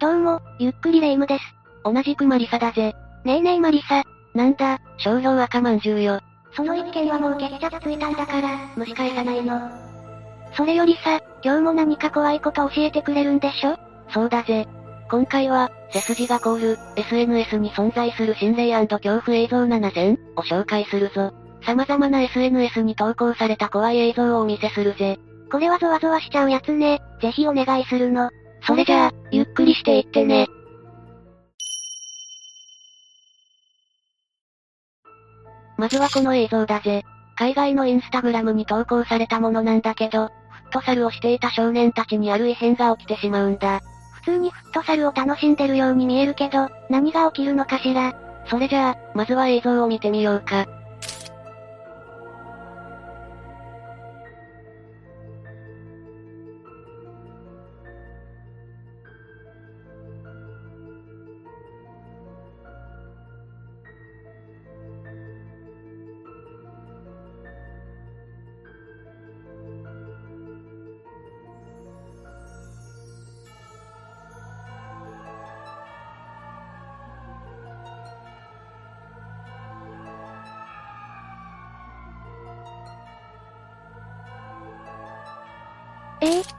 どうも、ゆっくりレ夢ムです。同じくマリサだぜ。ねえねえマリサ。なんだ、少量赤まんじゅうよ。その一件はもう決着ついたんだから、蒸し返さないの。それよりさ、今日も何か怖いこと教えてくれるんでしょ？そうだぜ。今回は、背筋が凍る、SNS に存在する心霊恐怖映像7000を紹介するぞ。様々な SNS に投稿された怖い映像をお見せするぜ。これはゾワゾワしちゃうやつね。ぜひお願いするの。それじゃあ、ゆっくりしていってね。まずはこの映像だぜ。海外のインスタグラムに投稿されたものなんだけど、フットサルをしていた少年たちにある異変が起きてしまうんだ。普通にフットサルを楽しんでるように見えるけど、何が起きるのかしら。それじゃあ、まずは映像を見てみようか。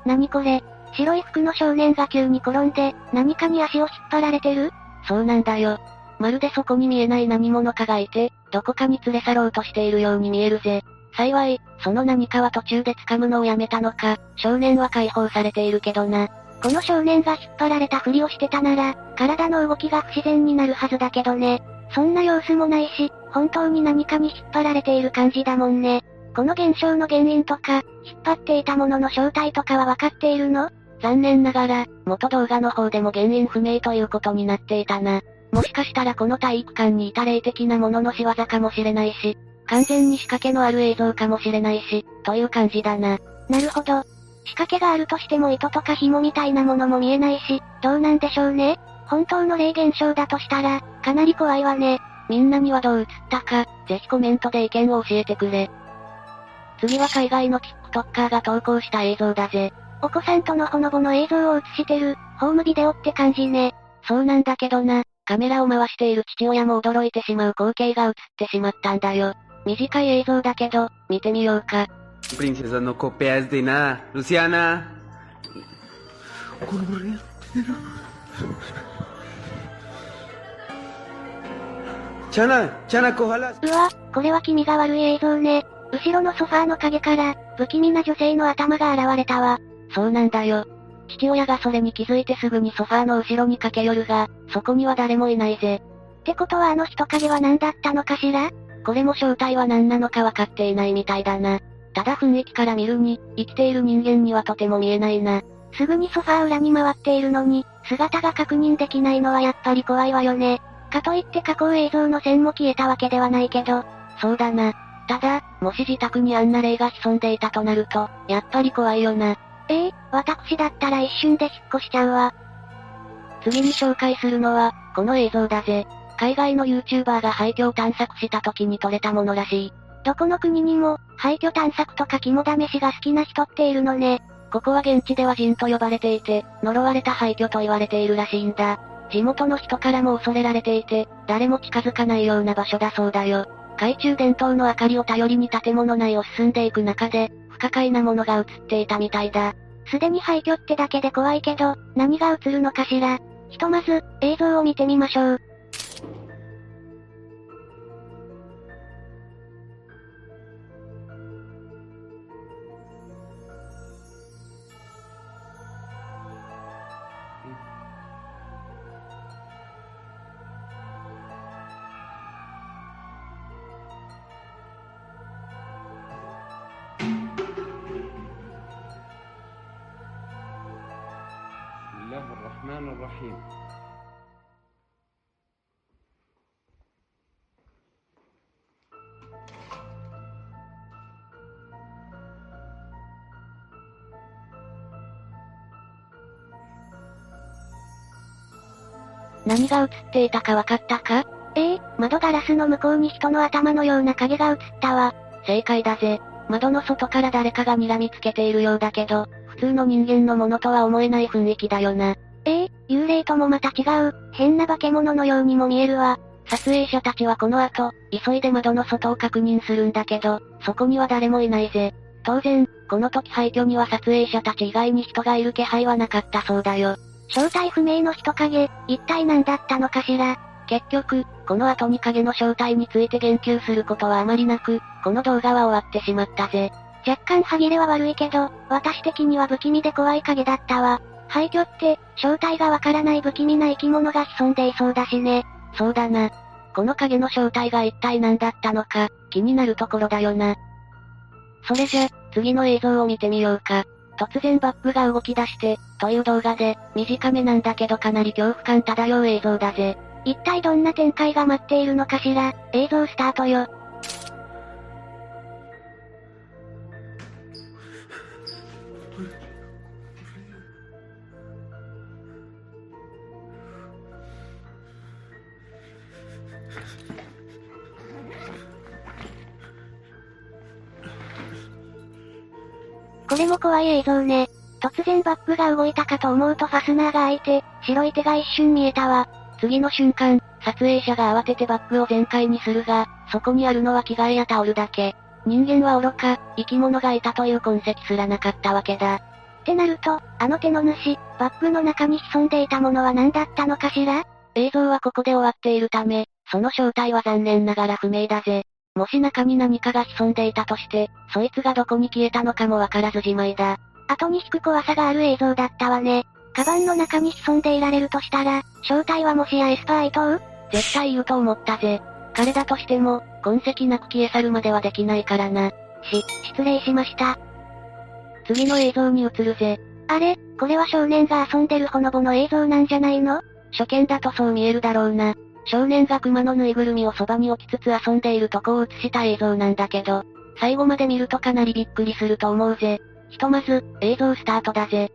何これ？白い服の少年が急に転んで、何かに足を引っ張られてる？そうなんだよ。まるでそこに見えない何者かがいて、どこかに連れ去ろうとしているように見えるぜ。幸い、その何かは途中で掴むのをやめたのか、少年は解放されているけどな。この少年が引っ張られたふりをしてたなら、体の動きが不自然になるはずだけどね。そんな様子もないし、本当に何かに引っ張られている感じだもんね。この現象の原因とか、引っ張っていたものの正体とかは分かっているの？残念ながら、元動画の方でも原因不明ということになっていたな。もしかしたらこの体育館にいた霊的なものの仕業かもしれないし、完全に仕掛けのある映像かもしれないし、という感じだな。なるほど。仕掛けがあるとしても糸とか紐みたいなものも見えないし、どうなんでしょうね？本当の霊現象だとしたら、かなり怖いわね。みんなにはどう映ったか、ぜひコメントで意見を教えてくれ。次は海外の TikToker が投稿した映像だぜ。お子さんとのほのぼの映像を映してる、ホームビデオって感じね。そうなんだけどな、カメラを回している父親も驚いてしまう光景が映ってしまったんだよ。短い映像だけど、見てみようか。Princesa, no copias de nada. Luciana. チャナ、チャナ、コハラ。うわ、これは気味が悪い映像ね。後ろのソファーの影から、不気味な女性の頭が現れたわ。そうなんだよ。父親がそれに気づいてすぐにソファーの後ろに駆け寄るが、そこには誰もいないぜ。ってことはあの人影は何だったのかしら？これも正体は何なのか分かっていないみたいだな。ただ雰囲気から見るに、生きている人間にはとても見えないな。すぐにソファー裏に回っているのに、姿が確認できないのはやっぱり怖いわよね。かといって加工映像の線も消えたわけではないけど。そうだな。ただ、もし自宅にあんな霊が潜んでいたとなると、やっぱり怖いよな。ええー、私だったら一瞬で引っ越しちゃうわ。次に紹介するのは、この映像だぜ。海外の YouTuber が廃墟を探索した時に撮れたものらしい。どこの国にも、廃墟探索とか肝試しが好きな人っているのね。ここは現地では人と呼ばれていて、呪われた廃墟と言われているらしいんだ。地元の人からも恐れられていて、誰も近づかないような場所だそうだよ。懐中電灯の明かりを頼りに建物内を進んでいく中で、不可解なものが映っていたみたいだ。すでに廃墟ってだけで怖いけど、何が映るのかしら。ひとまず、映像を見てみましょう。الرحمن الرحيم何が映っていたか分かったかええー、窓ガラスの向こうに人の頭のような影が映ったわ。正解だぜ。窓の外から誰かが睨みつけているようだけど、普通の人間のものとは思えない雰囲気だよな。 幽霊ともまた違う、変な化け物のようにも見えるわ。撮影者たちはこの後、急いで窓の外を確認するんだけど、そこには誰もいないぜ。当然、この時廃墟には撮影者たち以外に人がいる気配はなかったそうだよ。正体不明の人影、一体何だったのかしら。結局、この後に影の正体について言及することはあまりなく、この動画は終わってしまったぜ。若干歯切れは悪いけど、私的には不気味で怖い影だったわ。廃墟って、正体がわからない不気味な生き物が潜んでいそうだしね。そうだな。この影の正体が一体何だったのか、気になるところだよな。それじゃ、次の映像を見てみようか。突然バックが動き出して、という動画で、短めなんだけどかなり恐怖感漂う映像だぜ。一体どんな展開が待っているのかしら、映像スタートよ。これも怖い映像ね。突然バックが動いたかと思うとファスナーが開いて、白い手が一瞬見えたわ。次の瞬間、撮影者が慌ててバックを全開にするが、そこにあるのは着替えやタオルだけ。人間は愚か、生き物がいたという痕跡すらなかったわけだ。ってなると、あの手の主、バッグの中に潜んでいたものは何だったのかしら？映像はここで終わっているため、その正体は残念ながら不明だぜ。もし中に何かが潜んでいたとして、そいつがどこに消えたのかもわからずじまいだ。後に引く怖さがある映像だったわね。カバンの中に潜んでいられるとしたら、正体はもしやエスパー伊藤？絶対言うと思ったぜ。彼だとしても、痕跡なく消え去るまではできないからな。し、失礼しました。次の映像に移るぜ。あれ、これは少年が遊んでるほのぼの映像なんじゃないの？初見だとそう見えるだろうな。少年が熊のぬいぐるみをそばに置きつつ遊んでいるとこを映した映像なんだけど、最後まで見るとかなりびっくりすると思うぜ。ひとまず、映像スタートだぜ。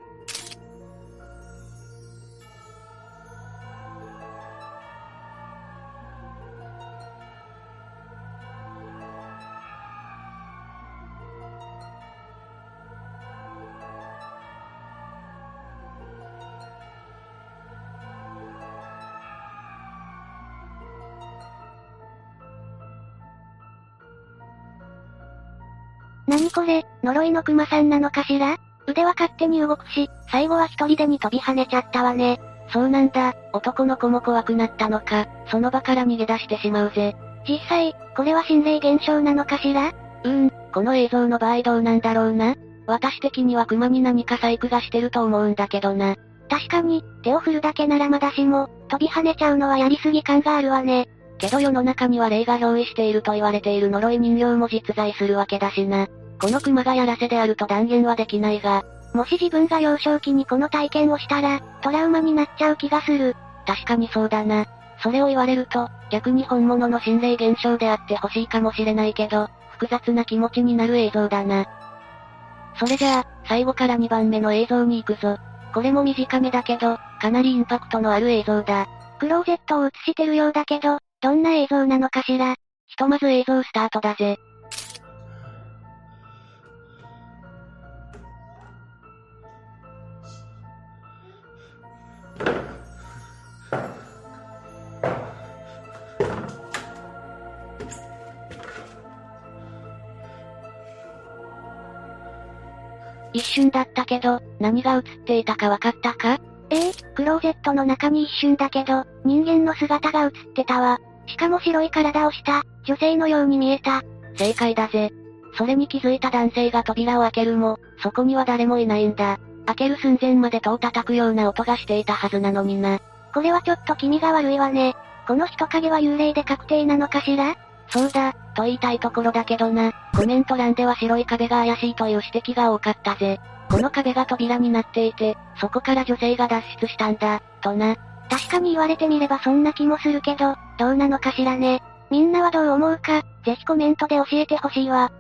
何これ、呪いの熊さんなのかしら？腕は勝手に動くし、最後は一人でに飛び跳ねちゃったわね。そうなんだ、男の子も怖くなったのか、その場から逃げ出してしまうぜ。実際、これは心霊現象なのかしら？うーん、この映像の場合どうなんだろうな。私的には熊に何か細工がしてると思うんだけどな。確かに、手を振るだけならまだしも、飛び跳ねちゃうのはやりすぎ感があるわね。けど世の中には霊が憑依していると言われている呪い人形も実在するわけだしな。この熊がやらせであると断言はできないが、もし自分が幼少期にこの体験をしたら、トラウマになっちゃう気がする。確かにそうだな。それを言われると、逆に本物の心霊現象であってほしいかもしれないけど、複雑な気持ちになる映像だな。それじゃあ、最後から2番目の映像に行くぞ。これも短めだけど、かなりインパクトのある映像だ。クローゼットを映してるようだけど、どんな映像なのかしら。ひとまず映像スタートだぜ。一瞬だったけど、何が映っていたか分かったか？ええクローゼットの中に一瞬だけど、人間の姿が映ってたわ。しかも白い体をした、女性のように見えた。正解だぜ。それに気づいた男性が扉を開けるも、そこには誰もいないんだ。開ける寸前まで戸を叩くような音がしていたはずなのにな。これはちょっと気味が悪いわね。この人影は幽霊で確定なのかしら？そうだ、と言いたいところだけどな。コメント欄では白い壁が怪しいという指摘が多かったぜ。この壁が扉になっていて、そこから女性が脱出したんだ、とな。確かに言われてみればそんな気もするけど、どうなのかしらね。みんなはどう思うか、ぜひコメントで教えてほしいわ。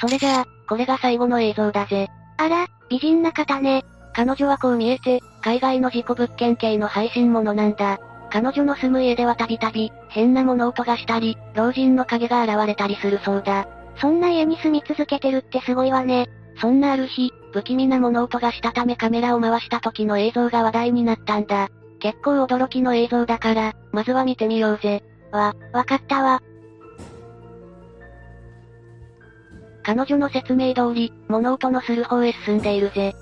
それじゃあ、これが最後の映像だぜ。あら、美人な方ね。彼女はこう見えて、海外の事故物件系の配信者なんだ。彼女の住む家ではたびたび、変な物音がしたり、老人の影が現れたりするそうだ。そんな家に住み続けてるってすごいわね。そんなある日、不気味な物音がしたためカメラを回した時の映像が話題になったんだ。結構驚きの映像だから、まずは見てみようぜ。わ、わかったわ。彼女の説明通り、物音のする方へ進んでいるぜ。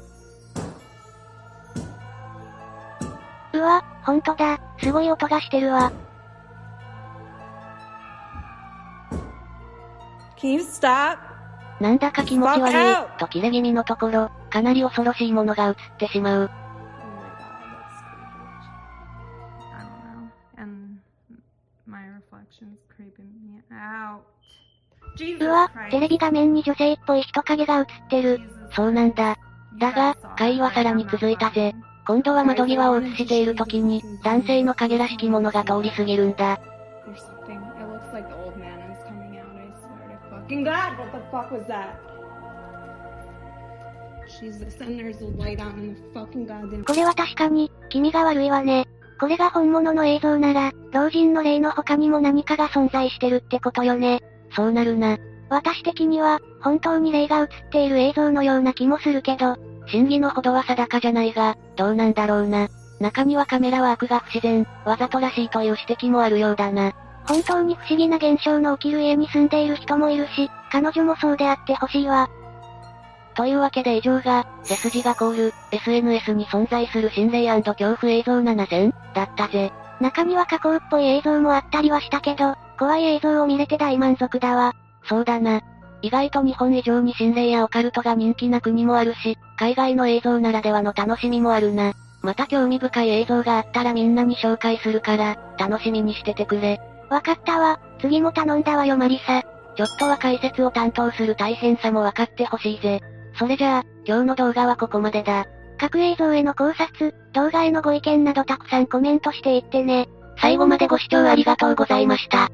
うわ、ほんとだ、すごい音がしてるわ。なんだか気持ち悪い、と切れ気味のところ、かなり恐ろしいものが映ってしまう。うわ、テレビ画面に女性っぽい人影が映ってる。そうなんだ。だが、会話はさらに続いたぜ。今度は窓際を映している時に、男性の影らしきものが通り過ぎるんだ。これは確かに、気味が悪いわね。これが本物の映像なら、老人の霊の他にも何かが存在してるってことよね。そうなるな。私的には、本当に霊が映っている映像のような気もするけど、真偽のほどは定かじゃないが、どうなんだろうな。中にはカメラワークが不自然、わざとらしいという指摘もあるようだな。本当に不思議な現象の起きる家に住んでいる人もいるし、彼女もそうであってほしいわ。というわけで以上が、背筋が凍る、SNS に存在する心霊恐怖映像7000だったぜ。中には加工っぽい映像もあったりはしたけど、怖い映像を見れて大満足だわ。そうだな。意外と日本以上に心霊やオカルトが人気な国もあるし、海外の映像ならではの楽しみもあるな。また興味深い映像があったらみんなに紹介するから、楽しみにしててくれ。わかったわ。次も頼んだわよマリサ。ちょっとは解説を担当する大変さも分かってほしいぜ。それじゃあ、今日の動画はここまでだ。各映像への考察、動画へのご意見などたくさんコメントしていってね。最後までご視聴ありがとうございました。